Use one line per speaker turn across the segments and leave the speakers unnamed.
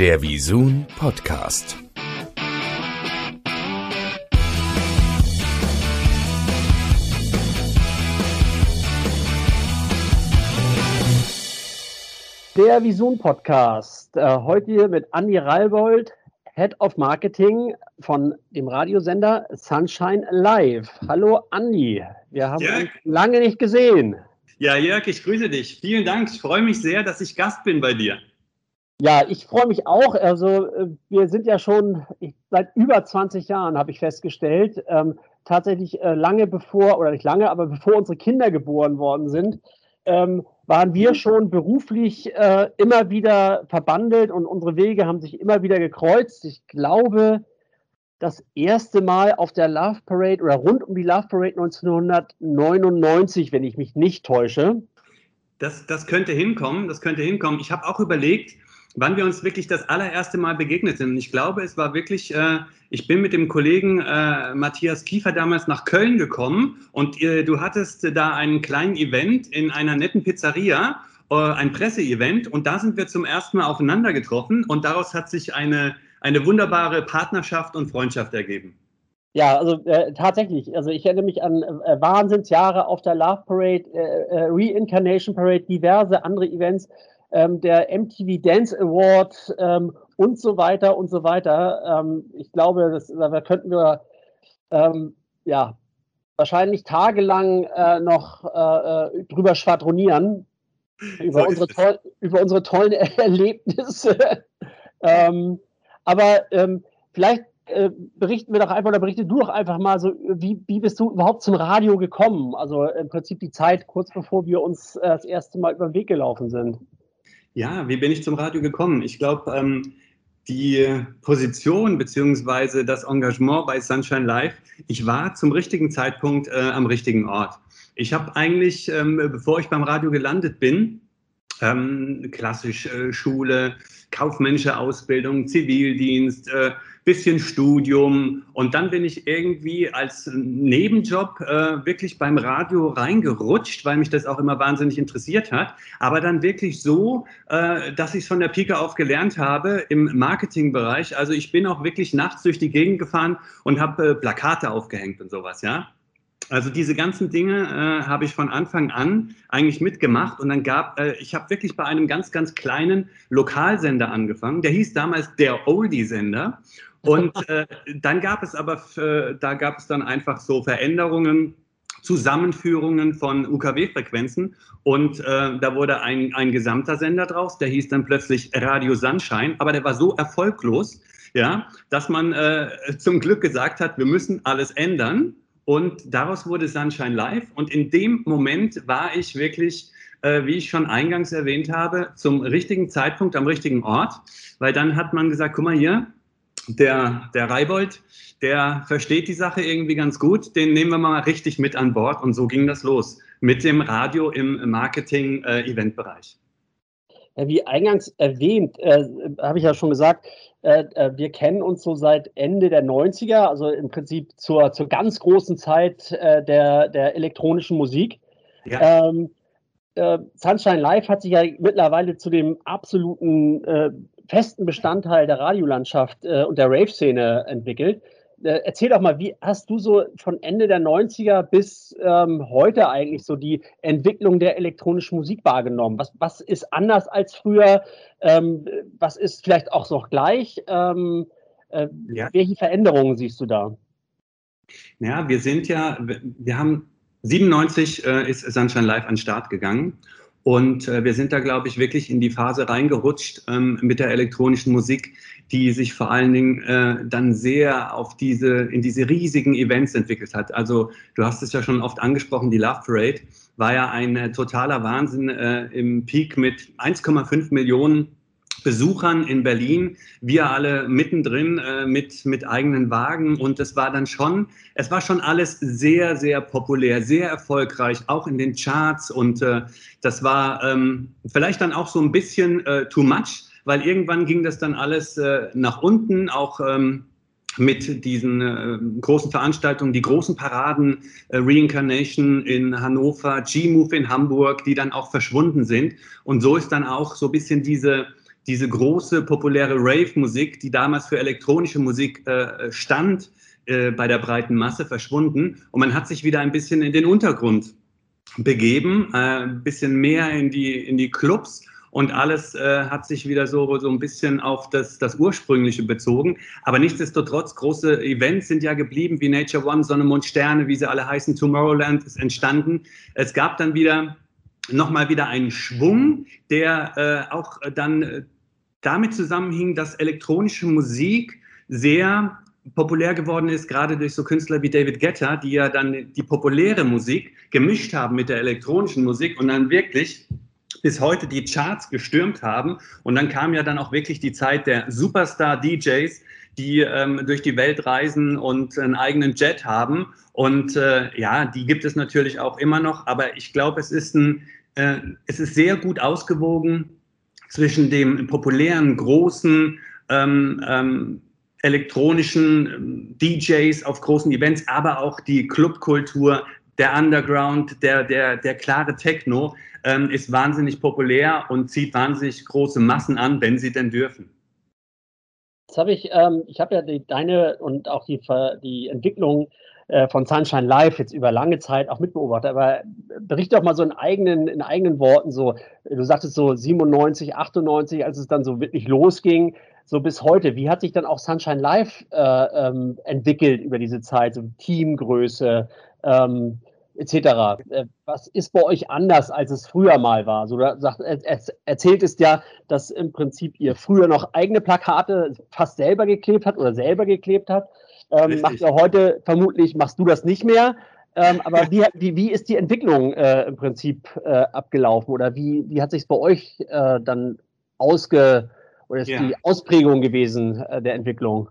Der Visun Podcast.
Der Visun Podcast. Äh, heute hier mit Andi Ralbold, Head of Marketing von dem Radiosender Sunshine Live. Hallo Andi, wir haben
Jörg.
uns lange nicht gesehen.
Ja, Jörg, ich grüße dich. Vielen Dank. Ich freue mich sehr, dass ich Gast bin bei dir.
Ja, ich freue mich auch. Also äh, wir sind ja schon ich, seit über 20 Jahren, habe ich festgestellt, ähm, tatsächlich äh, lange bevor, oder nicht lange, aber bevor unsere Kinder geboren worden sind, ähm, waren wir schon beruflich äh, immer wieder verbandelt und unsere Wege haben sich immer wieder gekreuzt. Ich glaube, das erste Mal auf der Love Parade oder rund um die Love Parade 1999, wenn ich mich nicht täusche.
Das, das könnte hinkommen, das könnte hinkommen. Ich habe auch überlegt, wann wir uns wirklich das allererste Mal begegnet sind. Und ich glaube, es war wirklich, äh, ich bin mit dem Kollegen äh, Matthias Kiefer damals nach Köln gekommen und äh, du hattest da einen kleinen Event in einer netten Pizzeria, äh, ein Presseevent und da sind wir zum ersten Mal aufeinander getroffen und daraus hat sich eine, eine wunderbare Partnerschaft und Freundschaft ergeben.
Ja, also äh, tatsächlich. Also ich erinnere mich an äh, Wahnsinnsjahre auf der Love Parade, äh, Reincarnation Parade, diverse andere Events, ähm, der MTV Dance Award ähm, und so weiter und so weiter. Ähm, ich glaube, das, da könnten wir ähm, ja wahrscheinlich tagelang äh, noch äh, drüber schwadronieren über,
So
unsere, toll, über unsere tollen Erlebnisse. ähm, aber ähm, vielleicht äh, berichten wir doch einfach oder berichte du doch einfach mal so, wie, wie bist du überhaupt zum Radio gekommen? Also im Prinzip die Zeit kurz bevor wir uns äh, das erste Mal über den Weg gelaufen sind.
Ja, wie bin ich zum Radio gekommen? Ich glaube, ähm, die Position beziehungsweise das Engagement bei Sunshine Live, ich war zum richtigen Zeitpunkt äh, am richtigen Ort. Ich habe eigentlich, ähm, bevor ich beim Radio gelandet bin, ähm, klassisch äh, Schule, kaufmännische Ausbildung, Zivildienst, äh, bisschen Studium und dann bin ich irgendwie als Nebenjob äh, wirklich beim Radio reingerutscht, weil mich das auch immer wahnsinnig interessiert hat. Aber dann wirklich so, äh, dass ich es von der Pike auf gelernt habe im Marketingbereich. Also ich bin auch wirklich nachts durch die Gegend gefahren und habe äh, Plakate aufgehängt und sowas, ja. Also diese ganzen Dinge äh, habe ich von Anfang an eigentlich mitgemacht und dann gab, äh, ich habe wirklich bei einem ganz, ganz kleinen Lokalsender angefangen. Der hieß damals der Oldie-Sender und äh, dann gab es aber, äh, da gab es dann einfach so Veränderungen, Zusammenführungen von UKW-Frequenzen und äh, da wurde ein, ein gesamter Sender draus, der hieß dann plötzlich Radio Sunshine, aber der war so erfolglos, ja, dass man äh, zum Glück gesagt hat, wir müssen alles ändern. Und daraus wurde Sunshine Live. Und in dem Moment war ich wirklich äh, wie ich schon eingangs erwähnt habe, zum richtigen Zeitpunkt am richtigen Ort, weil dann hat man gesagt, guck mal hier, der, der Reibold, der versteht die Sache irgendwie ganz gut, den nehmen wir mal richtig mit an Bord und so ging das los mit dem Radio im Marketing-Eventbereich.
Ja, wie eingangs erwähnt, äh, habe ich ja schon gesagt, äh, äh, wir kennen uns so seit Ende der 90er, also im Prinzip zur, zur ganz großen Zeit äh, der, der elektronischen Musik.
Ja.
Ähm, äh, Sunshine Live hat sich ja mittlerweile zu dem absoluten äh, festen Bestandteil der Radiolandschaft äh, und der Rave-Szene entwickelt. Äh, erzähl doch mal, wie hast du so von Ende der 90er bis ähm, heute eigentlich so die Entwicklung der elektronischen Musik wahrgenommen? Was, was ist anders als früher? Ähm, was ist vielleicht auch noch gleich? Ähm, äh,
Ja.
Welche Veränderungen siehst du da?
Ja, wir sind ja, wir haben 97 äh, ist Sunshine Live an den Start gegangen. Und äh, wir sind da, glaube ich, wirklich in die Phase reingerutscht ähm, mit der elektronischen Musik, die sich vor allen Dingen äh, dann sehr auf diese, in diese riesigen Events entwickelt hat. Also du hast es ja schon oft angesprochen, die Love Parade war ja ein äh, totaler Wahnsinn äh, im Peak mit 1,5 Millionen Besuchern in Berlin, wir alle mittendrin äh, mit, mit eigenen Wagen. Und es war dann schon, es war schon alles sehr, sehr populär, sehr erfolgreich, auch in den Charts. Und äh, das war ähm, vielleicht dann auch so ein bisschen äh, too much, weil irgendwann ging das dann alles äh, nach unten, auch ähm, mit diesen äh, großen Veranstaltungen, die großen Paraden, äh, Reincarnation in Hannover, G-Move in Hamburg, die dann auch verschwunden sind. Und so ist dann auch so ein bisschen diese, diese große populäre Rave-Musik, die damals für elektronische Musik äh, stand, äh, bei der breiten Masse verschwunden. Und man hat sich wieder ein bisschen in den Untergrund begeben, äh, ein bisschen mehr in die, in die Clubs und alles äh, hat sich wieder so, so ein bisschen auf das, das Ursprüngliche bezogen. Aber nichtsdestotrotz, große Events sind ja geblieben, wie Nature One, Sonne, Mond, Sterne, wie sie alle heißen. Tomorrowland ist entstanden. Es gab dann wieder nochmal wieder einen Schwung, der auch dann damit zusammenhing, dass elektronische Musik sehr populär geworden ist, gerade durch so Künstler wie David Guetta, die ja dann die populäre Musik gemischt haben mit der elektronischen Musik und dann wirklich bis heute die Charts gestürmt haben. Und dann kam ja dann auch wirklich die Zeit der Superstar-DJs, die ähm, durch die Welt reisen und einen eigenen Jet haben. Und äh, ja, die gibt es natürlich auch immer noch. Aber ich glaube, es ist ein, äh, es ist sehr gut ausgewogen zwischen dem populären, großen, ähm, ähm, elektronischen ähm, DJs auf großen Events, aber auch die Clubkultur, der Underground, der, der, der klare Techno ähm, ist wahnsinnig populär und zieht wahnsinnig große Massen an, wenn sie denn dürfen.
Jetzt habe ich, ähm, ich habe ja die, deine und auch die, die Entwicklung äh, von Sunshine Live jetzt über lange Zeit auch mitbeobachtet, aber berichte doch mal so in eigenen, in eigenen Worten so, du sagtest so 97, 98, als es dann so wirklich losging, so bis heute, wie hat sich dann auch Sunshine Live äh, ähm, entwickelt über diese Zeit, so Teamgröße, ähm, etc. Äh, was ist bei euch anders, als es früher mal war? So, sagt, erzählt es ja, dass im Prinzip ihr früher noch eigene Plakate fast selber geklebt habt oder selber geklebt habt. Ähm, macht ihr heute vermutlich, machst du das nicht mehr. Ähm, aber wie, wie, wie ist die Entwicklung äh, im Prinzip äh, abgelaufen oder wie, wie hat sich es bei euch äh, dann ausge oder ist ja. die Ausprägung gewesen äh, der Entwicklung?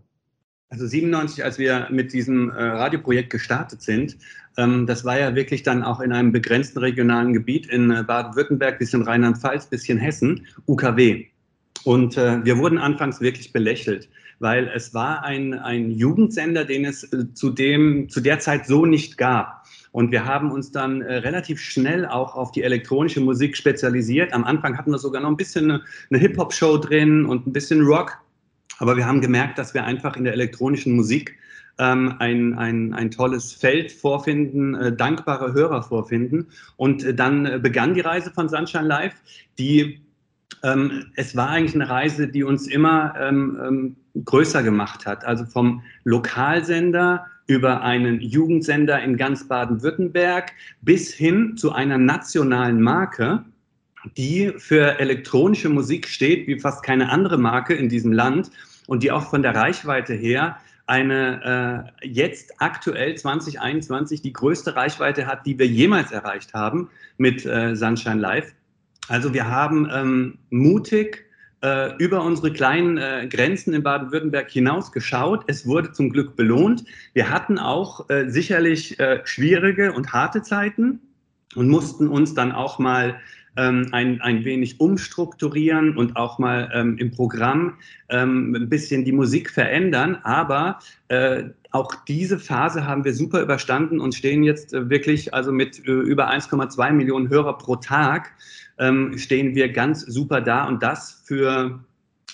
Also 97, als wir mit diesem äh, Radioprojekt gestartet sind, ähm, das war ja wirklich dann auch in einem begrenzten regionalen Gebiet in äh, Baden-Württemberg, bisschen Rheinland-Pfalz, bisschen Hessen, UKW. Und äh, wir wurden anfangs wirklich belächelt, weil es war ein, ein Jugendsender, den es äh, zu, dem, zu der Zeit so nicht gab. Und wir haben uns dann äh, relativ schnell auch auf die elektronische Musik spezialisiert. Am Anfang hatten wir sogar noch ein bisschen eine, eine Hip-Hop-Show drin und ein bisschen Rock. Aber wir haben gemerkt, dass wir einfach in der elektronischen Musik ähm, ein, ein, ein tolles Feld vorfinden, äh, dankbare Hörer vorfinden. Und äh, dann äh, begann die Reise von Sunshine Live, die ähm, es war eigentlich eine Reise, die uns immer ähm, ähm größer gemacht hat. Also vom Lokalsender über einen Jugendsender in ganz Baden-Württemberg bis hin zu einer nationalen Marke, die für elektronische Musik steht, wie fast keine andere Marke in diesem Land und die auch von der Reichweite her eine äh, jetzt aktuell 2021 die größte Reichweite hat, die wir jemals erreicht haben mit äh, Sunshine Live. Also wir haben ähm, mutig äh, über unsere kleinen äh, Grenzen in Baden-Württemberg hinaus geschaut. Es wurde zum Glück belohnt. Wir hatten auch äh, sicherlich schwierige und harte Zeiten und mussten uns dann auch mal ähm, ein, ein wenig umstrukturieren und auch mal ähm, im Programm ähm, ein bisschen die Musik verändern. Aber auch diese Phase haben wir super überstanden und stehen jetzt wirklich also mit über 1,2 Millionen Hörer pro Tag ähm, stehen wir ganz super da und das für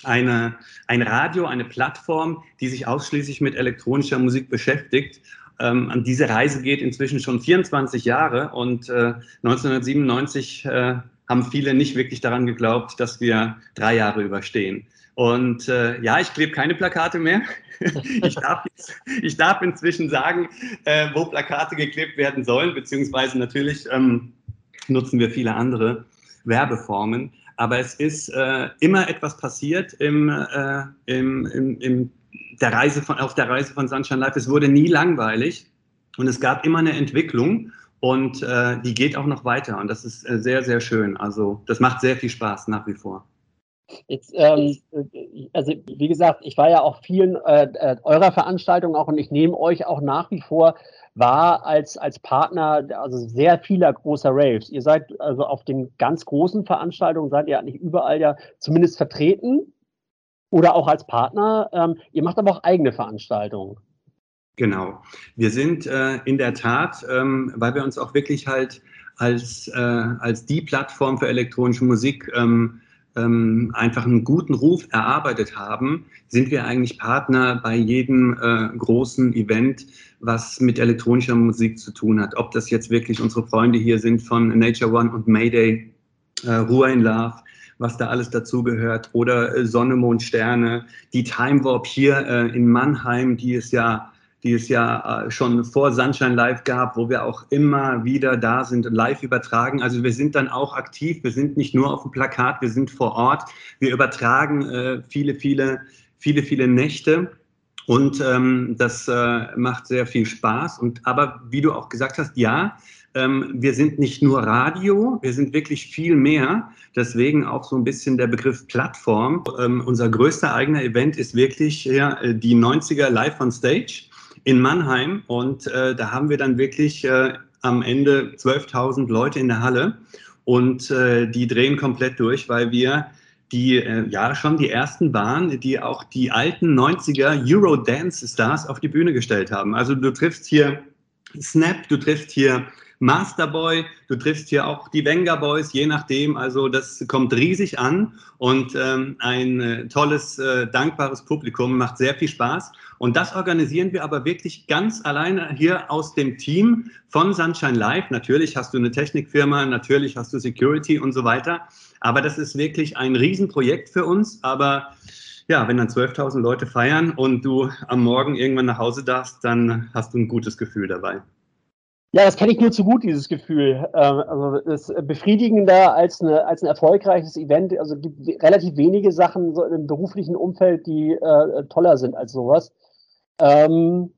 eine, ein Radio, eine Plattform, die sich ausschließlich mit elektronischer Musik beschäftigt. Ähm, an diese Reise geht inzwischen schon 24 Jahre und äh, 1997 äh, haben viele nicht wirklich daran geglaubt, dass wir drei Jahre überstehen. Und äh, ja, ich klebe keine Plakate mehr. ich, darf ich darf inzwischen sagen, äh, wo Plakate geklebt werden sollen, beziehungsweise natürlich ähm, nutzen wir viele andere Werbeformen. Aber es ist äh, immer etwas passiert im, äh, im, im, im der Reise von, auf der Reise von Sunshine Life. Es wurde nie langweilig und es gab immer eine Entwicklung. Und äh, die geht auch noch weiter und das ist äh, sehr, sehr schön. Also das macht sehr viel Spaß nach wie vor.
Jetzt, ähm, also wie gesagt, ich war ja auch vielen äh, äh, eurer Veranstaltungen auch und ich nehme euch auch nach wie vor wahr als, als Partner also sehr vieler großer Raves. Ihr seid also auf den ganz großen Veranstaltungen, seid ihr eigentlich überall ja zumindest vertreten oder auch als Partner. Ähm, ihr macht aber auch eigene Veranstaltungen.
Genau. Wir sind äh, in der Tat, ähm, weil wir uns auch wirklich halt als, äh, als die Plattform für elektronische Musik ähm, ähm, einfach einen guten Ruf erarbeitet haben, sind wir eigentlich Partner bei jedem äh, großen Event, was mit elektronischer Musik zu tun hat. Ob das jetzt wirklich unsere Freunde hier sind von Nature One und Mayday, äh, Ruhe in Love, was da alles dazugehört, oder äh, Sonne, Mond, Sterne, die Time Warp hier äh, in Mannheim, die ist ja die es ja äh, schon vor Sunshine Live gab, wo wir auch immer wieder da sind und live übertragen. Also wir sind dann auch aktiv, wir sind nicht nur auf dem Plakat, wir sind vor Ort, wir übertragen äh, viele, viele, viele, viele Nächte. Und ähm, das äh, macht sehr viel Spaß. Und aber wie du auch gesagt hast, ja, ähm, wir sind nicht nur Radio, wir sind wirklich viel mehr. Deswegen auch so ein bisschen der Begriff Plattform. Ähm, unser größter eigener Event ist wirklich ja, die 90er Live on Stage in Mannheim und äh, da haben wir dann wirklich äh, am Ende 12.000 Leute in der Halle und äh, die drehen komplett durch, weil wir die äh, ja schon die ersten waren, die auch die alten 90er Eurodance-Stars auf die Bühne gestellt haben. Also du triffst hier Snap, du triffst hier Masterboy, du triffst hier auch die Venga Boys, je nachdem. Also das kommt riesig an und ähm, ein äh, tolles, äh, dankbares Publikum, macht sehr viel Spaß. Und das organisieren wir aber wirklich ganz alleine hier aus dem Team von Sunshine Live. Natürlich hast du eine Technikfirma, natürlich hast du Security und so weiter. Aber das ist wirklich ein Riesenprojekt für uns. Aber ja, wenn dann 12.000 Leute feiern und du am Morgen irgendwann nach Hause darfst, dann hast du ein gutes Gefühl dabei.
Ja, das kenne ich nur zu gut, dieses Gefühl. Ähm, also das ist befriedigender als, eine, als ein erfolgreiches Event. Also es gibt relativ wenige Sachen so im beruflichen Umfeld, die äh, toller sind als sowas. Ähm,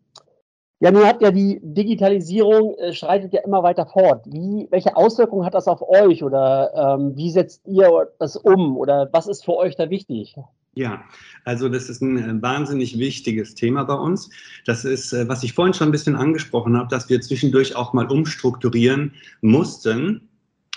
ja, nun hat ja die Digitalisierung äh, schreitet ja immer weiter fort. Wie, welche Auswirkungen hat das auf euch oder ähm, wie setzt ihr das um oder was ist für euch da wichtig?
Ja, also das ist ein äh, wahnsinnig wichtiges Thema bei uns. Das ist, äh, was ich vorhin schon ein bisschen angesprochen habe, dass wir zwischendurch auch mal umstrukturieren mussten,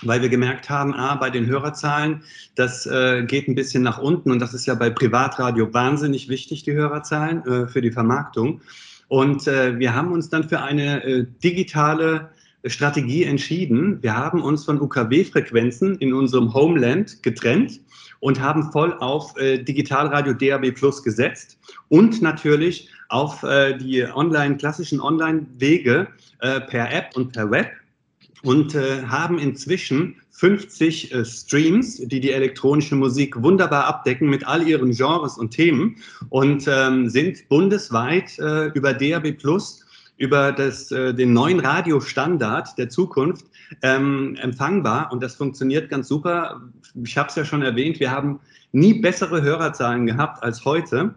weil wir gemerkt haben, ah, bei den Hörerzahlen, das äh, geht ein bisschen nach unten und das ist ja bei Privatradio wahnsinnig wichtig, die Hörerzahlen äh, für die Vermarktung. Und äh, wir haben uns dann für eine äh, digitale Strategie entschieden. Wir haben uns von UKW-Frequenzen in unserem Homeland getrennt und haben voll auf äh, Digitalradio DAB Plus gesetzt und natürlich auf äh, die online, klassischen Online-Wege äh, per App und per Web und äh, haben inzwischen 50 äh, Streams, die die elektronische Musik wunderbar abdecken mit all ihren Genres und Themen und ähm, sind bundesweit äh, über DAB Plus über das, äh, den neuen Radiostandard der Zukunft ähm, empfangbar und das funktioniert ganz super. Ich habe es ja schon erwähnt, wir haben nie bessere Hörerzahlen gehabt als heute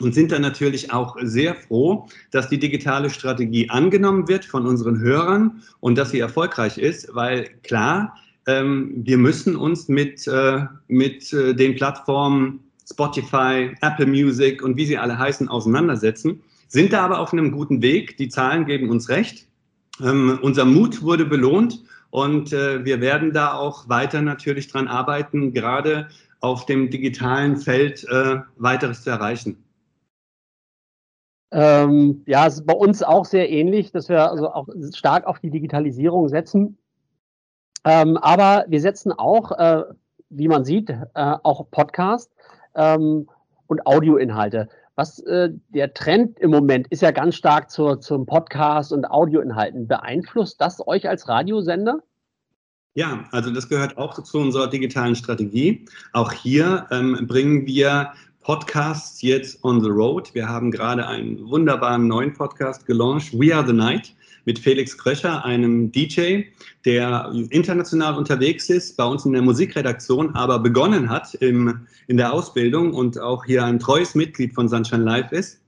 und sind dann natürlich auch sehr froh, dass die digitale Strategie angenommen wird von unseren Hörern und dass sie erfolgreich ist, weil klar, ähm, wir müssen uns mit, äh, mit äh, den Plattformen Spotify, Apple Music und wie sie alle heißen auseinandersetzen, sind da aber auf einem guten Weg. Die Zahlen geben uns recht. Ähm, unser Mut wurde belohnt und äh, wir werden da auch weiter natürlich dran arbeiten, gerade auf dem digitalen Feld äh, weiteres zu erreichen.
Ähm, ja, es ist bei uns auch sehr ähnlich, dass wir also auch stark auf die Digitalisierung setzen. Ähm, aber wir setzen auch, äh, wie man sieht, äh, auch Podcast ähm, und Audioinhalte. Was äh, der Trend im Moment ist ja ganz stark zur, zum Podcast und Audioinhalten. Beeinflusst das euch als Radiosender?
Ja, also das gehört auch zu unserer digitalen Strategie. Auch hier ähm, bringen wir Podcasts jetzt on the road. Wir haben gerade einen wunderbaren neuen Podcast gelauncht, We Are the Night mit Felix Kröcher, einem DJ, der international unterwegs ist, bei uns in der Musikredaktion, aber begonnen hat im, in der Ausbildung und auch hier ein treues Mitglied von Sunshine Live ist.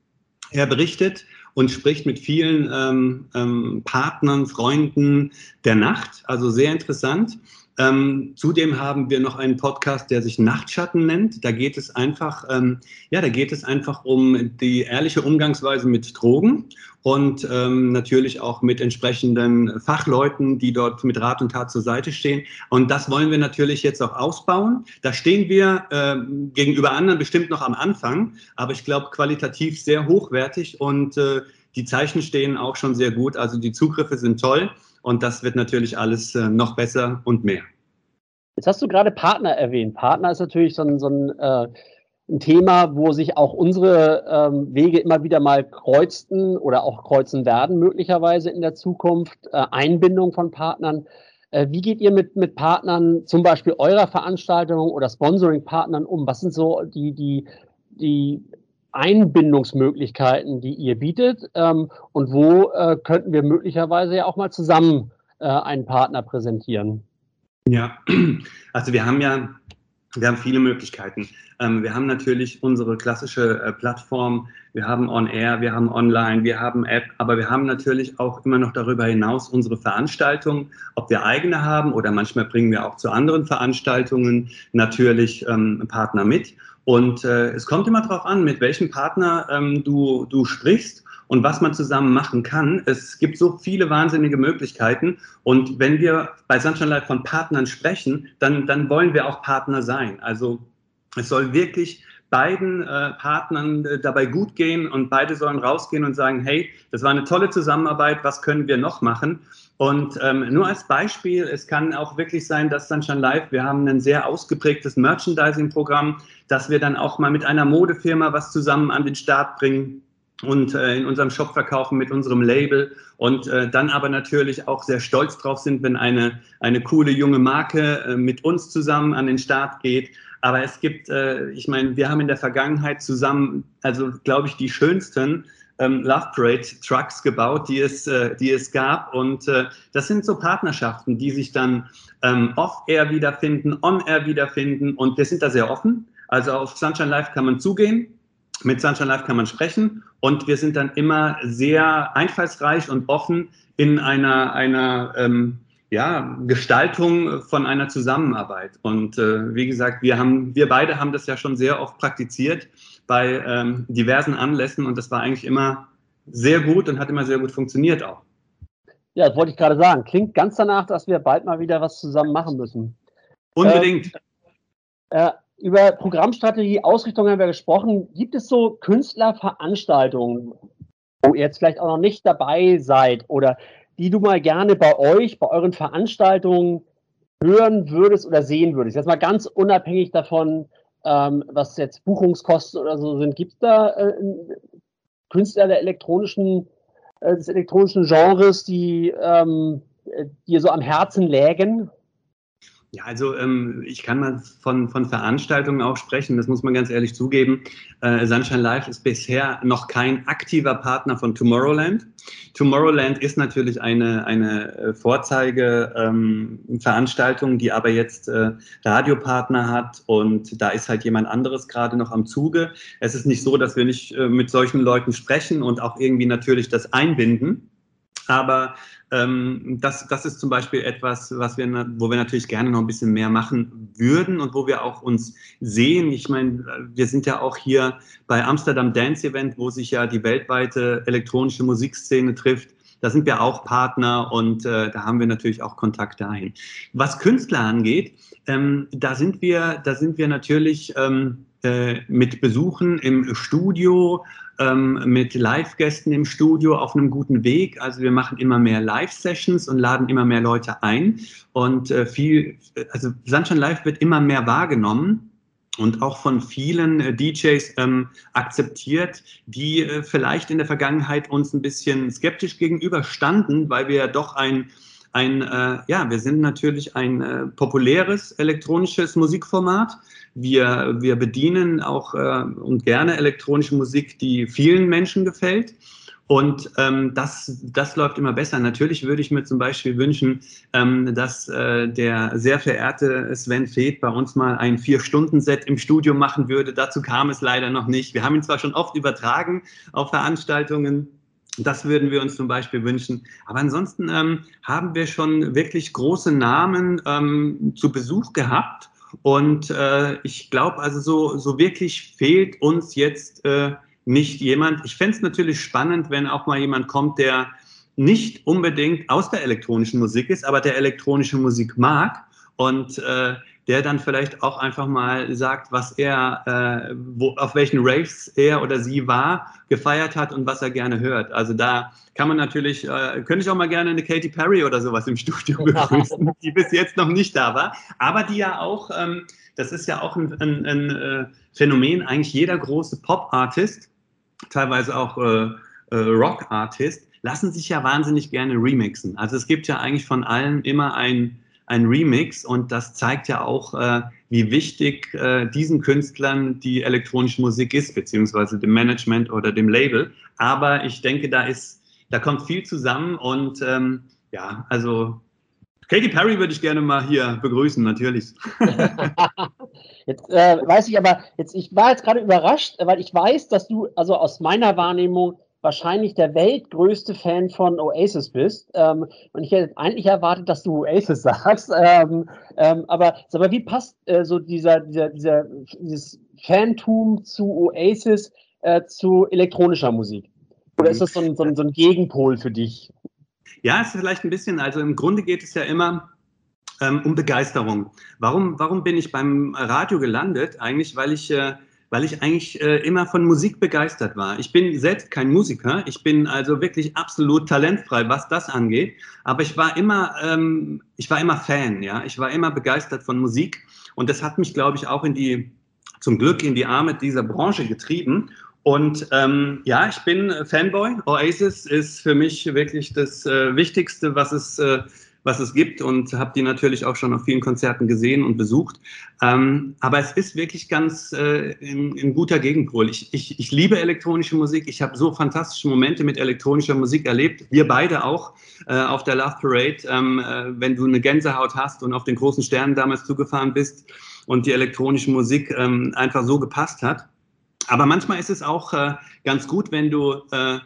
Er berichtet und spricht mit vielen ähm, ähm, Partnern, Freunden der Nacht, also sehr interessant. Ähm, zudem haben wir noch einen Podcast, der sich Nachtschatten nennt. Da geht es einfach, ähm, ja, da geht es einfach um die ehrliche Umgangsweise mit Drogen und ähm, natürlich auch mit entsprechenden Fachleuten, die dort mit Rat und Tat zur Seite stehen. Und das wollen wir natürlich jetzt auch ausbauen. Da stehen wir äh, gegenüber anderen bestimmt noch am Anfang, aber ich glaube qualitativ sehr hochwertig und äh, die Zeichen stehen auch schon sehr gut. Also die Zugriffe sind toll. Und das wird natürlich alles äh, noch besser und mehr.
Jetzt hast du gerade Partner erwähnt. Partner ist natürlich so ein, so ein, äh, ein Thema, wo sich auch unsere ähm, Wege immer wieder mal kreuzten oder auch kreuzen werden, möglicherweise in der Zukunft. Äh, Einbindung von Partnern. Äh, wie geht ihr mit, mit Partnern, zum Beispiel eurer Veranstaltung oder Sponsoring-Partnern um? Was sind so die, die, die Einbindungsmöglichkeiten, die ihr bietet? Ähm, und wo äh, könnten wir möglicherweise ja auch mal zusammen äh, einen Partner präsentieren?
Ja, also wir haben ja wir haben viele Möglichkeiten. Ähm, wir haben natürlich unsere klassische äh, Plattform, wir haben On-Air, wir haben Online, wir haben App, aber wir haben natürlich auch immer noch darüber hinaus unsere Veranstaltungen, ob wir eigene haben oder manchmal bringen wir auch zu anderen Veranstaltungen natürlich ähm, Partner mit. Und äh, es kommt immer darauf an, mit welchem Partner ähm, du, du sprichst und was man zusammen machen kann. Es gibt so viele wahnsinnige Möglichkeiten. Und wenn wir bei Sunshine Life von Partnern sprechen, dann, dann wollen wir auch Partner sein. Also es soll wirklich beiden äh, Partnern äh, dabei gut gehen und beide sollen rausgehen und sagen, hey, das war eine tolle Zusammenarbeit, was können wir noch machen? Und ähm, nur als Beispiel, es kann auch wirklich sein, dass Sunshine Live, wir haben ein sehr ausgeprägtes Merchandising-Programm, dass wir dann auch mal mit einer Modefirma was zusammen an den Start bringen und äh, in unserem Shop verkaufen mit unserem Label und äh, dann aber natürlich auch sehr stolz drauf sind, wenn eine, eine coole junge Marke äh, mit uns zusammen an den Start geht. Aber es gibt, äh, ich meine, wir haben in der Vergangenheit zusammen, also glaube ich, die schönsten ähm, Love Parade Trucks gebaut, die es, äh, die es gab. Und äh, das sind so Partnerschaften, die sich dann ähm, off-air wiederfinden, on-air wiederfinden. Und wir sind da sehr offen. Also auf Sunshine Live kann man zugehen mit Sunshine Live kann man sprechen und wir sind dann immer sehr einfallsreich und offen in einer, einer ähm, ja, Gestaltung von einer Zusammenarbeit. Und äh, wie gesagt, wir, haben, wir beide haben das ja schon sehr oft praktiziert bei ähm, diversen Anlässen und das war eigentlich immer sehr gut und hat immer sehr gut funktioniert auch.
Ja, das wollte ich gerade sagen. Klingt ganz danach, dass wir bald mal wieder was zusammen machen müssen.
Unbedingt.
Ähm, äh, über Programmstrategie, Ausrichtung haben wir gesprochen. Gibt es so Künstlerveranstaltungen, wo ihr jetzt vielleicht auch noch nicht dabei seid oder die du mal gerne bei euch, bei euren Veranstaltungen hören würdest oder sehen würdest? Jetzt mal ganz unabhängig davon, ähm, was jetzt Buchungskosten oder so sind. Gibt es da äh, Künstler der elektronischen, äh, des elektronischen Genres, die ähm, dir so am Herzen lägen?
Ja, also ähm, ich kann mal von, von Veranstaltungen auch sprechen, das muss man ganz ehrlich zugeben. Äh, Sunshine Live ist bisher noch kein aktiver Partner von Tomorrowland. Tomorrowland ist natürlich eine, eine äh, Vorzeigeveranstaltung, ähm, die aber jetzt äh, Radiopartner hat und da ist halt jemand anderes gerade noch am Zuge. Es ist nicht so, dass wir nicht äh, mit solchen Leuten sprechen und auch irgendwie natürlich das einbinden. Aber ähm, das, das ist zum Beispiel etwas, was wir, wo wir natürlich gerne noch ein bisschen mehr machen würden und wo wir auch uns sehen. Ich meine, wir sind ja auch hier bei Amsterdam Dance Event, wo sich ja die weltweite elektronische Musikszene trifft. Da sind wir auch Partner und äh, da haben wir natürlich auch Kontakt dahin. Was Künstler angeht, ähm, da sind wir, da sind wir natürlich ähm, äh, mit Besuchen im Studio, ähm, mit Live-Gästen im Studio auf einem guten Weg. Also wir machen immer mehr Live-Sessions und laden immer mehr Leute ein. Und äh, viel, also Sunshine Live wird immer mehr wahrgenommen und auch von vielen äh, DJs ähm, akzeptiert, die äh, vielleicht in der Vergangenheit uns ein bisschen skeptisch gegenüberstanden, weil wir ja doch ein ein, äh, ja, wir sind natürlich ein äh, populäres elektronisches Musikformat. Wir, wir bedienen auch äh, und gerne elektronische Musik, die vielen Menschen gefällt. Und ähm, das, das läuft immer besser. Natürlich würde ich mir zum Beispiel wünschen, ähm, dass äh, der sehr verehrte Sven Feth bei uns mal ein Vier-Stunden-Set im Studio machen würde. Dazu kam es leider noch nicht. Wir haben ihn zwar schon oft übertragen auf Veranstaltungen, das würden wir uns zum Beispiel wünschen. Aber ansonsten ähm, haben wir schon wirklich große Namen ähm, zu Besuch gehabt. Und äh, ich glaube, also so, so wirklich fehlt uns jetzt äh, nicht jemand. Ich fände es natürlich spannend, wenn auch mal jemand kommt, der nicht unbedingt aus der elektronischen Musik ist, aber der elektronische Musik mag und äh, der dann vielleicht auch einfach mal sagt, was er, äh, wo, auf welchen Raves er oder sie war, gefeiert hat und was er gerne hört. Also da kann man natürlich, äh, könnte ich auch mal gerne eine Katy Perry oder sowas im Studio begrüßen, die bis jetzt noch nicht da war, aber die ja auch, ähm, das ist ja auch ein, ein, ein äh, Phänomen, eigentlich jeder große Pop-Artist, teilweise auch äh, äh, Rock-Artist, lassen sich ja wahnsinnig gerne remixen. Also es gibt ja eigentlich von allen immer ein, ein Remix und das zeigt ja auch, äh, wie wichtig äh, diesen Künstlern die elektronische Musik ist, beziehungsweise dem Management oder dem Label. Aber ich denke, da ist, da kommt viel zusammen und ähm, ja, also Katy Perry würde ich gerne mal hier begrüßen, natürlich.
jetzt äh, weiß ich aber, jetzt, ich war jetzt gerade überrascht, weil ich weiß, dass du, also aus meiner Wahrnehmung, wahrscheinlich der weltgrößte Fan von Oasis bist. Ähm, und ich hätte eigentlich erwartet, dass du Oasis sagst. Ähm, ähm, aber, aber wie passt äh, so dieser, dieser, dieser, dieses Fantum zu Oasis äh, zu elektronischer Musik? Oder ist das so ein, so, ein, so ein Gegenpol für dich?
Ja, es ist vielleicht ein bisschen, also im Grunde geht es ja immer ähm, um Begeisterung. Warum, warum bin ich beim Radio gelandet? Eigentlich, weil ich äh, weil ich eigentlich äh, immer von Musik begeistert war. Ich bin selbst kein Musiker, ich bin also wirklich absolut talentfrei, was das angeht. Aber ich war immer, ähm, ich war immer Fan, ja, ich war immer begeistert von Musik und das hat mich, glaube ich, auch in die, zum Glück in die Arme dieser Branche getrieben. Und ähm, ja, ich bin Fanboy. Oasis ist für mich wirklich das äh, Wichtigste, was es äh, was es gibt und habe die natürlich auch schon auf vielen Konzerten gesehen und besucht. Ähm, aber es ist wirklich ganz äh, in, in, guter Gegenpol. Ich, ich, ich liebe elektronische Musik. Ich habe so fantastische Momente mit elektronischer Musik erlebt. Wir beide auch äh, auf der Love Parade. Ähm, äh, wenn du eine Gänsehaut hast und auf den großen Sternen damals zugefahren bist und die elektronische Musik ähm, einfach so gepasst hat. Aber manchmal ist es auch äh, ganz gut, wenn du äh,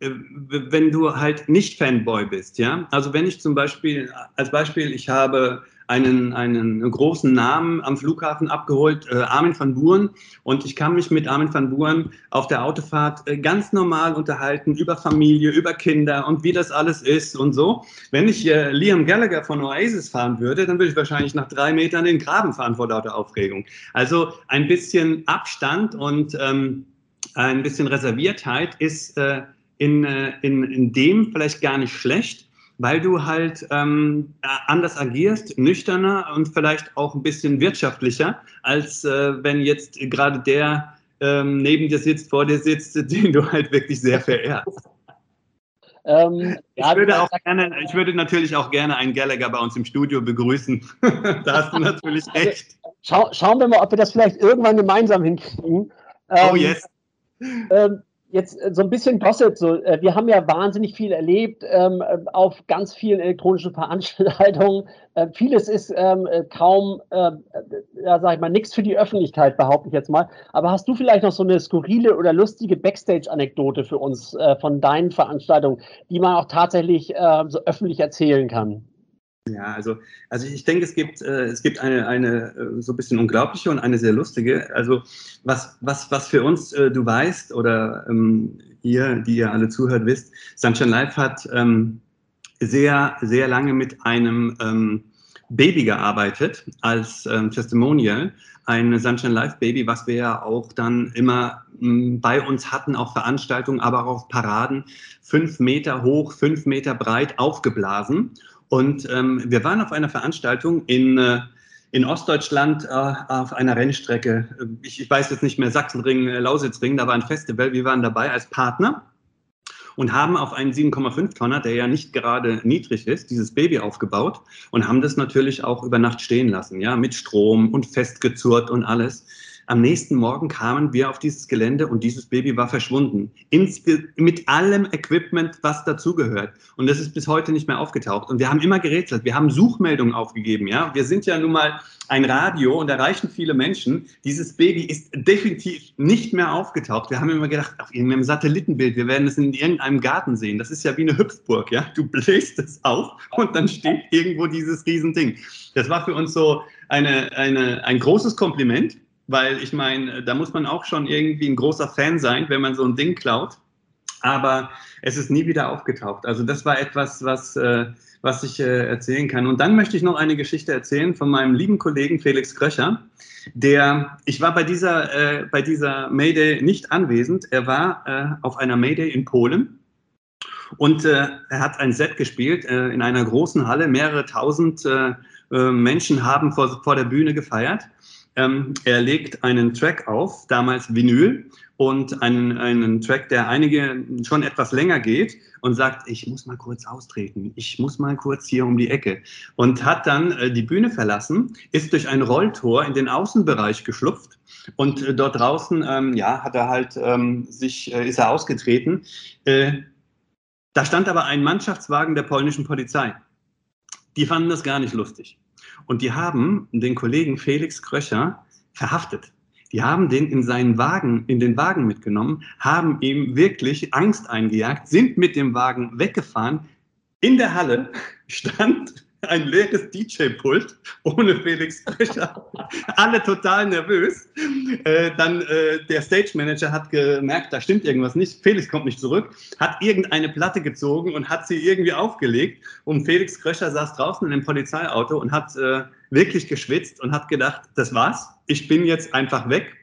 wenn du halt nicht Fanboy bist, ja. Also wenn ich zum Beispiel, als Beispiel, ich habe einen, einen großen Namen am Flughafen abgeholt, äh, Armin van Buren, und ich kann mich mit Armin van Buren auf der Autofahrt äh, ganz normal unterhalten über Familie, über Kinder und wie das alles ist und so. Wenn ich äh, Liam Gallagher von Oasis fahren würde, dann würde ich wahrscheinlich nach drei Metern den Graben fahren vor lauter Aufregung. Also ein bisschen Abstand und ähm, ein bisschen Reserviertheit ist äh, in, äh, in, in dem vielleicht gar nicht schlecht, weil du halt ähm, anders agierst, nüchterner und vielleicht auch ein bisschen wirtschaftlicher, als äh, wenn jetzt gerade der ähm, neben dir sitzt, vor dir sitzt, den du halt wirklich sehr verehrst. Ähm, ich, ja, würde auch gerne, ich würde natürlich auch gerne einen Gallagher bei uns im Studio begrüßen. da hast du natürlich also, recht.
Schau, schauen wir mal, ob wir das vielleicht irgendwann gemeinsam hinkriegen.
oh ähm, yes.
Ähm, jetzt äh, so ein bisschen Gossip. So, äh, wir haben ja wahnsinnig viel erlebt ähm, äh, auf ganz vielen elektronischen Veranstaltungen. Äh, vieles ist ähm, kaum, äh, ja, sag ich mal, nichts für die Öffentlichkeit, behaupte ich jetzt mal. Aber hast du vielleicht noch so eine skurrile oder lustige Backstage-Anekdote für uns äh, von deinen Veranstaltungen, die man auch tatsächlich so öffentlich erzählen kann?
Ja, also, also ich denke, es gibt, äh, es gibt eine, eine äh, so ein bisschen unglaubliche und eine sehr lustige. Also was, was, was für uns, äh, du weißt, oder ähm, ihr, die ihr alle zuhört, wisst, Sunshine Life hat ähm, sehr, sehr lange mit einem ähm, Baby gearbeitet als ähm, Testimonial. Ein Sunshine Life Baby, was wir ja auch dann immer ähm, bei uns hatten, auf Veranstaltungen, aber auch Paraden, fünf Meter hoch, fünf Meter breit aufgeblasen. Und ähm, wir waren auf einer Veranstaltung in, äh, in Ostdeutschland äh, auf einer Rennstrecke. Ich, ich, weiß jetzt nicht mehr, Sachsenring, äh, Lausitzring, da war ein Festival. Wir waren dabei als Partner und haben auf einen 7,5 Tonner, der ja nicht gerade niedrig ist, dieses Baby aufgebaut und haben das natürlich auch über Nacht stehen lassen, ja, mit Strom und festgezurrt und alles. Am nächsten Morgen kamen wir auf dieses Gelände und dieses Baby war verschwunden. Insge mit allem Equipment, was dazugehört. Und das ist bis heute nicht mehr aufgetaucht. Und wir haben immer gerätselt. Wir haben Suchmeldungen aufgegeben. Ja? Wir sind ja nun mal ein Radio und erreichen viele Menschen. Dieses Baby ist definitiv nicht mehr aufgetaucht. Wir haben immer gedacht, auf irgendeinem Satellitenbild, wir werden es in irgendeinem Garten sehen. Das ist ja wie eine Hüpfburg. Ja? Du bläst es auf und dann steht irgendwo dieses Riesending. Das war für uns so eine, eine, ein großes Kompliment weil ich meine, da muss man auch schon irgendwie ein großer Fan sein, wenn man so ein Ding klaut. Aber es ist nie wieder aufgetaucht. Also das war etwas, was, äh, was ich äh, erzählen kann. Und dann möchte ich noch eine Geschichte erzählen von meinem lieben Kollegen Felix Kröcher, der, ich war bei dieser, äh, bei dieser Mayday nicht anwesend. Er war äh, auf einer Mayday in Polen und äh, er hat ein Set gespielt äh, in einer großen Halle. Mehrere tausend Menschen haben vor, vor der Bühne gefeiert. Ähm, er legt einen Track auf, damals Vinyl, und einen, einen Track, der einige schon etwas länger geht und sagt, ich muss mal kurz austreten, ich muss mal kurz hier um die Ecke. Und hat dann äh, die Bühne verlassen, ist durch ein Rolltor in den Außenbereich geschlupft und äh, dort draußen, ähm, ja, hat er halt ähm, sich, äh, ist er ausgetreten. Äh, da stand aber ein Mannschaftswagen der polnischen Polizei. Die fanden das gar nicht lustig. Und die haben den Kollegen Felix Kröcher verhaftet. Die haben den in seinen Wagen, in den Wagen mitgenommen, haben ihm wirklich Angst eingejagt, sind mit dem Wagen weggefahren. In der Halle stand ein leeres DJ-Pult ohne Felix Krischer. Alle total nervös. Äh, dann äh, der Stage-Manager hat gemerkt, da stimmt irgendwas nicht. Felix kommt nicht zurück, hat irgendeine Platte gezogen und hat sie irgendwie aufgelegt. Und Felix Kröscher saß draußen in dem Polizeiauto und hat äh, wirklich geschwitzt und hat gedacht, das war's. Ich bin jetzt einfach weg.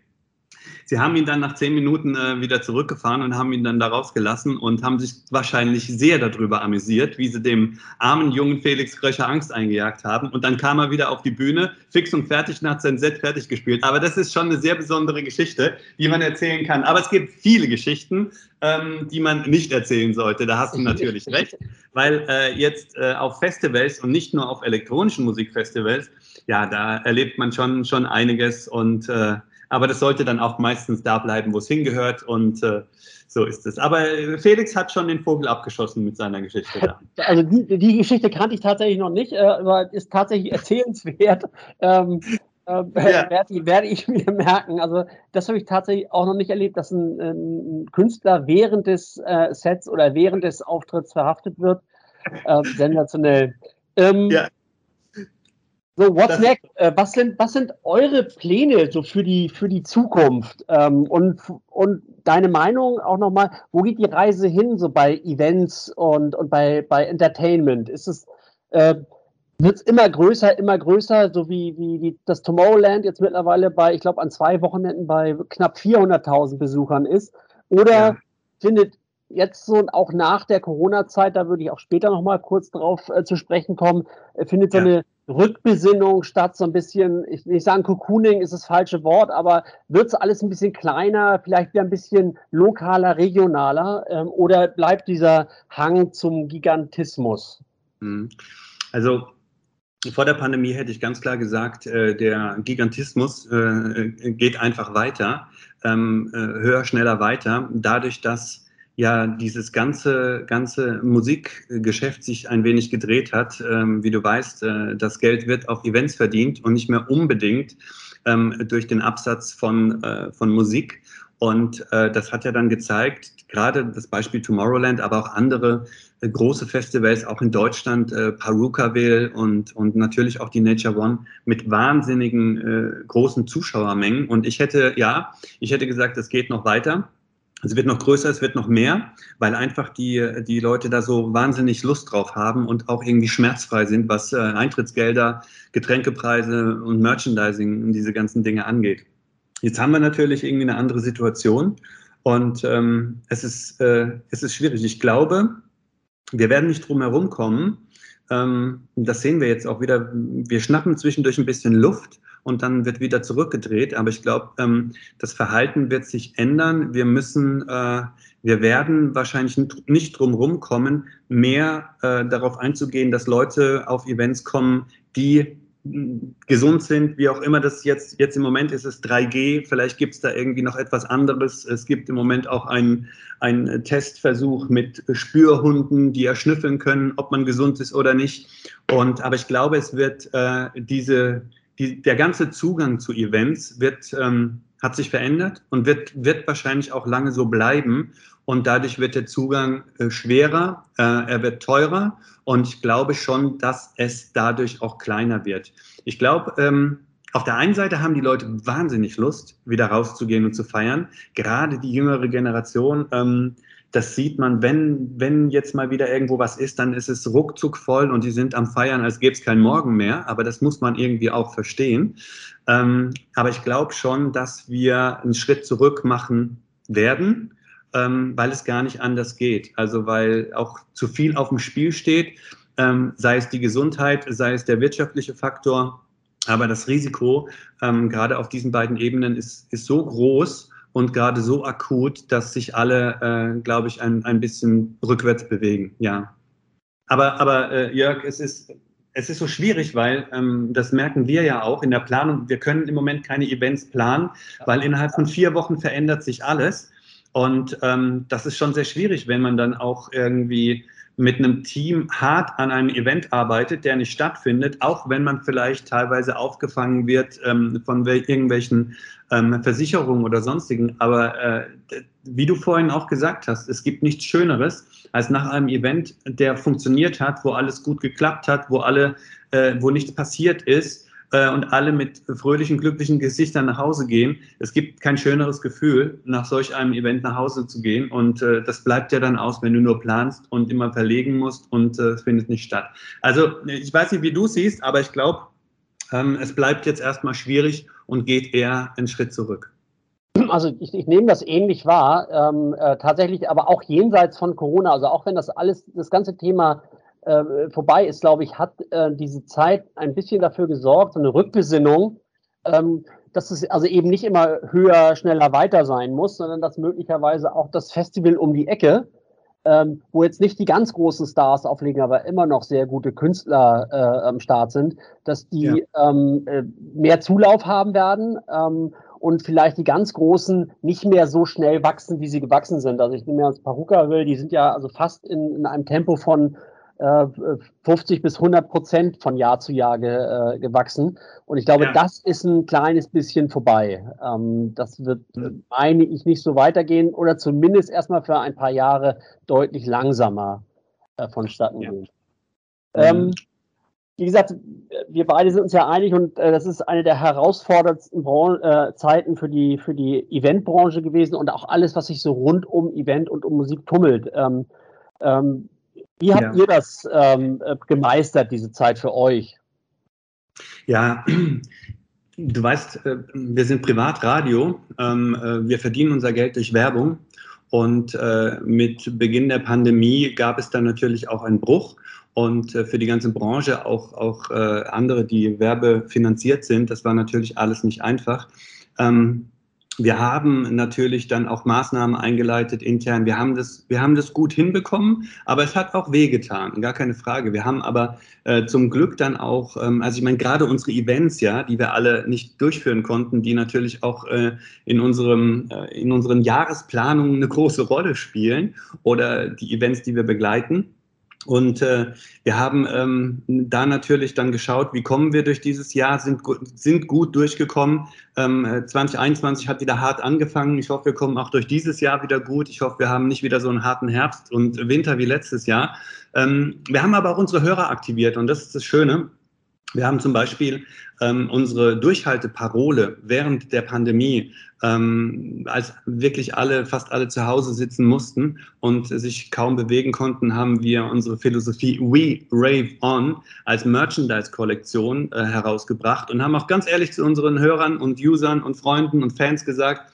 Sie haben ihn dann nach zehn Minuten äh, wieder zurückgefahren und haben ihn dann da rausgelassen und haben sich wahrscheinlich sehr darüber amüsiert, wie sie dem armen jungen Felix Kröcher Angst eingejagt haben. Und dann kam er wieder auf die Bühne, fix und fertig, und hat sein Set fertig gespielt. Aber das ist schon eine sehr besondere Geschichte, die man erzählen kann. Aber es gibt viele Geschichten, ähm, die man nicht erzählen sollte. Da hast du natürlich recht, weil äh, jetzt äh, auf Festivals und nicht nur auf elektronischen Musikfestivals, ja, da erlebt man schon, schon einiges und äh, aber das sollte dann auch meistens da bleiben, wo es hingehört und äh, so ist es. Aber Felix hat schon den Vogel abgeschossen mit seiner Geschichte. Da.
Also die, die Geschichte kannte ich tatsächlich noch nicht, äh, aber ist tatsächlich erzählenswert. Ähm, äh, ja. werde, ich, werde ich mir merken. Also das habe ich tatsächlich auch noch nicht erlebt, dass ein, ein Künstler während des äh, Sets oder während des Auftritts verhaftet wird. Äh, sensationell. Ähm, ja. So, what's next? Äh, was, sind, was sind eure Pläne so für die, für die Zukunft? Ähm, und, und deine Meinung auch nochmal, wo geht die Reise hin, so bei Events und, und bei, bei Entertainment? Ist es, äh, wird es immer größer, immer größer, so wie, wie die, das Tomorrowland jetzt mittlerweile bei, ich glaube, an zwei Wochenenden bei knapp 400.000 Besuchern ist? Oder ja. findet jetzt so auch nach der Corona-Zeit, da würde ich auch später nochmal kurz drauf äh, zu sprechen kommen, äh, findet so ja. eine Rückbesinnung statt so ein bisschen, ich will nicht sagen Cocooning ist das falsche Wort, aber wird es alles ein bisschen kleiner, vielleicht wieder ein bisschen lokaler, regionaler ähm, oder bleibt dieser Hang zum Gigantismus?
Mhm. Also vor der Pandemie hätte ich ganz klar gesagt, äh, der Gigantismus äh, geht einfach weiter, ähm, äh, höher, schneller weiter, dadurch, dass ja dieses ganze, ganze Musikgeschäft sich ein wenig gedreht hat. Ähm, wie du weißt, äh, das Geld wird auf Events verdient und nicht mehr unbedingt ähm, durch den Absatz von, äh, von Musik. Und äh, das hat ja dann gezeigt, gerade das Beispiel Tomorrowland, aber auch andere äh, große Festivals, auch in Deutschland, äh, Parukaville und, und natürlich auch die Nature One mit wahnsinnigen äh, großen Zuschauermengen. Und ich hätte, ja, ich hätte gesagt, es geht noch weiter. Es wird noch größer, es wird noch mehr, weil einfach die, die Leute da so wahnsinnig Lust drauf haben und auch irgendwie schmerzfrei sind, was äh, Eintrittsgelder, Getränkepreise und Merchandising und diese ganzen Dinge angeht. Jetzt haben wir natürlich irgendwie eine andere Situation und ähm, es, ist, äh, es ist schwierig. Ich glaube, wir werden nicht drum herum kommen. Ähm, das sehen wir jetzt auch wieder. Wir schnappen zwischendurch ein bisschen Luft und dann wird wieder zurückgedreht. Aber ich glaube, ähm, das Verhalten wird sich ändern. Wir müssen, äh, wir werden wahrscheinlich nicht drum kommen, mehr äh, darauf einzugehen, dass Leute auf Events kommen, die hm, gesund sind, wie auch immer das jetzt, jetzt im Moment ist es 3G, vielleicht gibt es da irgendwie noch etwas anderes. Es gibt im Moment auch einen, einen Testversuch mit Spürhunden, die erschnüffeln können, ob man gesund ist oder nicht. Und, aber ich glaube, es wird äh, diese, die, der ganze Zugang zu Events wird, ähm, hat sich verändert und wird, wird wahrscheinlich auch lange so bleiben. Und dadurch wird der Zugang äh, schwerer, äh, er wird teurer und ich glaube schon, dass es dadurch auch kleiner wird. Ich glaube, ähm, auf der einen Seite haben die Leute wahnsinnig Lust, wieder rauszugehen und zu feiern. Gerade die jüngere Generation, ähm, das sieht man, wenn, wenn jetzt mal wieder irgendwo was ist, dann ist es ruckzuck voll und die sind am Feiern, als gäbe es keinen Morgen mehr. Aber das muss man irgendwie auch verstehen. Ähm, aber ich glaube schon, dass wir einen Schritt zurück machen werden, ähm, weil es gar nicht anders geht. Also weil auch zu viel auf dem Spiel steht, ähm, sei es die Gesundheit, sei es der wirtschaftliche Faktor. Aber das Risiko, ähm, gerade auf diesen beiden Ebenen, ist, ist so groß, und gerade so akut, dass sich alle, äh, glaube ich, ein, ein bisschen rückwärts bewegen. Ja. Aber, aber äh, Jörg, es ist, es ist so schwierig, weil ähm, das merken wir ja auch in der Planung. Wir können im Moment keine Events planen, weil innerhalb von vier Wochen verändert sich alles. Und ähm, das ist schon sehr schwierig, wenn man dann auch irgendwie mit einem Team hart an einem Event arbeitet, der nicht stattfindet, auch wenn man vielleicht teilweise aufgefangen wird ähm, von irgendwelchen ähm, Versicherungen oder sonstigen. Aber äh, wie du vorhin auch gesagt hast, es gibt nichts Schöneres, als nach einem Event, der funktioniert hat, wo alles gut geklappt hat, wo alle, äh, wo nichts passiert ist, äh, und alle mit fröhlichen, glücklichen Gesichtern nach Hause gehen. Es gibt kein schöneres Gefühl, nach solch einem Event nach Hause zu gehen. Und äh, das bleibt ja dann aus, wenn du nur planst und immer verlegen musst und äh, es findet nicht statt. Also ich weiß nicht, wie du siehst, aber ich glaube, ähm, es bleibt jetzt erstmal schwierig und geht eher einen Schritt zurück.
Also ich, ich nehme das ähnlich wahr, ähm, äh, tatsächlich aber auch jenseits von Corona, also auch wenn das alles, das ganze Thema äh, vorbei ist, glaube ich, hat äh, diese Zeit ein bisschen dafür gesorgt, so eine Rückbesinnung, ähm, dass es also eben nicht immer höher, schneller, weiter sein muss, sondern dass möglicherweise auch das Festival um die Ecke, ähm, wo jetzt nicht die ganz großen Stars auflegen, aber immer noch sehr gute Künstler äh, am Start sind, dass die ja. ähm, äh, mehr Zulauf haben werden ähm, und vielleicht die ganz Großen nicht mehr so schnell wachsen, wie sie gewachsen sind. Also ich nehme mir das Paruka will, die sind ja also fast in, in einem Tempo von 50 äh, bis 100 Prozent von Jahr zu Jahr ge, äh, gewachsen. Und ich glaube, ja. das ist ein kleines bisschen vorbei. Ähm, das wird, meine ich, nicht so weitergehen oder zumindest erstmal für ein paar Jahre deutlich langsamer äh, vonstatten ja. gehen. Ähm, wie gesagt, wir beide sind uns ja einig und äh, das ist eine der herausforderndsten Bran äh, Zeiten für die, für die Eventbranche gewesen und auch alles, was sich so rund um Event und um Musik tummelt. Ähm, ähm, wie habt ja. ihr das ähm, äh, gemeistert, diese Zeit für euch?
Ja, du weißt, äh, wir sind Privatradio. Ähm, äh, wir verdienen unser Geld durch Werbung. Und mit Beginn der Pandemie gab es dann natürlich auch einen Bruch. Und für die ganze Branche, auch, auch andere, die werbefinanziert sind, das war natürlich alles nicht einfach. Ähm, wir haben natürlich dann auch Maßnahmen eingeleitet intern. Wir haben das, wir haben das gut hinbekommen, aber es hat auch wehgetan, gar keine Frage. Wir haben aber äh, zum Glück dann auch, ähm, also ich meine, gerade unsere Events, ja, die wir alle nicht durchführen konnten, die natürlich auch äh, in unserem, äh, in unseren Jahresplanungen eine große Rolle spielen oder die Events, die wir begleiten und äh, wir haben ähm, da natürlich dann geschaut, wie kommen wir durch dieses Jahr, sind, sind gut durchgekommen. Ähm, 2021 hat wieder hart angefangen. Ich hoffe, wir kommen auch durch dieses Jahr wieder gut. Ich hoffe, wir haben nicht wieder so einen harten Herbst und Winter wie letztes Jahr. Ähm, wir haben aber auch unsere Hörer aktiviert und das ist das Schöne. Wir haben zum Beispiel ähm, unsere Durchhalteparole während der Pandemie, ähm, als wirklich alle, fast alle zu Hause sitzen mussten und sich kaum bewegen konnten, haben wir unsere Philosophie We Rave On als Merchandise-Kollektion äh, herausgebracht und haben auch ganz ehrlich zu unseren Hörern und Usern und Freunden und Fans gesagt,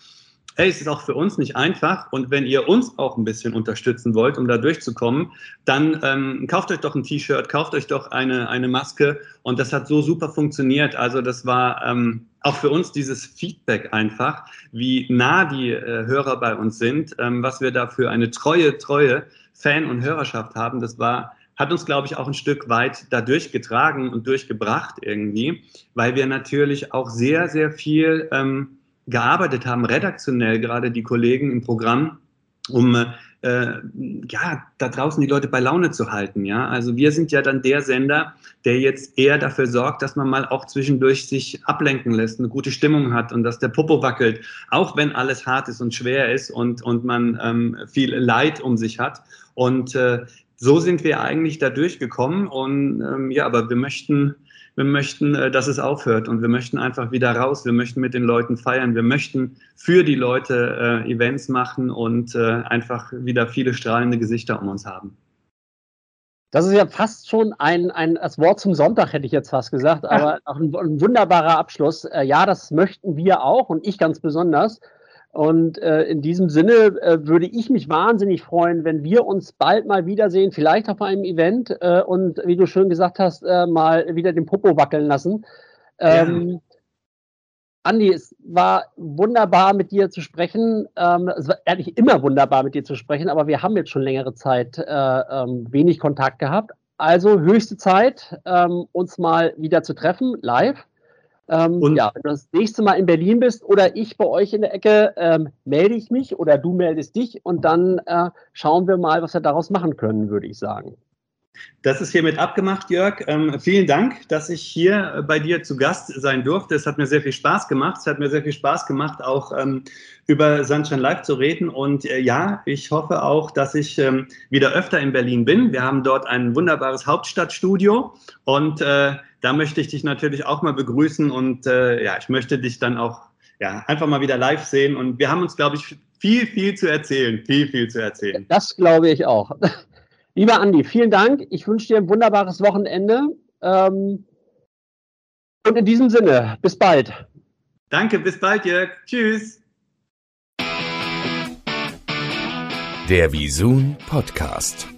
hey, es ist auch für uns nicht einfach. Und wenn ihr uns auch ein bisschen unterstützen wollt, um da durchzukommen, dann ähm, kauft euch doch ein T-Shirt, kauft euch doch eine, eine Maske. Und das hat so super funktioniert. Also das war ähm, auch für uns dieses Feedback einfach, wie nah die äh, Hörer bei uns sind, ähm, was wir da für eine treue, treue Fan- und Hörerschaft haben, das war hat uns, glaube ich, auch ein Stück weit da durchgetragen und durchgebracht irgendwie, weil wir natürlich auch sehr, sehr viel ähm, gearbeitet haben, redaktionell gerade die Kollegen im Programm, um äh, ja, da draußen die Leute bei Laune zu halten. Ja? Also wir sind ja dann der Sender, der jetzt eher dafür sorgt, dass man mal auch zwischendurch sich ablenken lässt, eine gute Stimmung hat und dass der Popo wackelt, auch wenn alles hart ist und schwer ist und, und man ähm, viel Leid um sich hat. Und äh, so sind wir eigentlich da durchgekommen. Und ähm, ja, aber wir möchten wir möchten, äh, dass es aufhört und wir möchten einfach wieder raus. Wir möchten mit den Leuten feiern. Wir möchten für die Leute äh, Events machen und äh, einfach wieder viele strahlende Gesichter um uns haben.
Das ist ja fast schon ein, ein das Wort zum Sonntag, hätte ich jetzt fast gesagt, aber auch ein, ein wunderbarer Abschluss. Äh, ja, das möchten wir auch und ich ganz besonders. Und äh, in diesem Sinne äh, würde ich mich wahnsinnig freuen, wenn wir uns bald mal wiedersehen, vielleicht auf einem Event äh, und wie du schön gesagt hast, äh, mal wieder den Popo wackeln lassen. Ähm, ja. Andi, es war wunderbar mit dir zu sprechen. Ähm, es war ehrlich immer wunderbar mit dir zu sprechen, aber wir haben jetzt schon längere Zeit äh, ähm, wenig Kontakt gehabt. Also höchste Zeit, ähm, uns mal wieder zu treffen, live. Ähm, und ja, wenn du das nächste Mal in Berlin bist oder ich bei euch in der Ecke, ähm, melde ich mich oder du meldest dich und dann äh, schauen wir mal, was wir daraus machen können, würde ich sagen.
Das ist hiermit abgemacht, Jörg. Ähm, vielen Dank, dass ich hier bei dir zu Gast sein durfte. Es hat mir sehr viel Spaß gemacht. Es hat mir sehr viel Spaß gemacht, auch ähm, über Sunshine Live zu reden. Und äh, ja, ich hoffe auch, dass ich ähm, wieder öfter in Berlin bin. Wir haben dort ein wunderbares Hauptstadtstudio und äh, da möchte ich dich natürlich auch mal begrüßen und äh, ja, ich möchte dich dann auch ja, einfach mal wieder live sehen. Und wir haben uns, glaube ich, viel, viel zu erzählen. Viel, viel zu erzählen.
Das glaube ich auch. Lieber Andi, vielen Dank. Ich wünsche dir ein wunderbares Wochenende. Ähm, und in diesem Sinne, bis bald.
Danke, bis bald, Jörg. Tschüss.
Der Visun Podcast.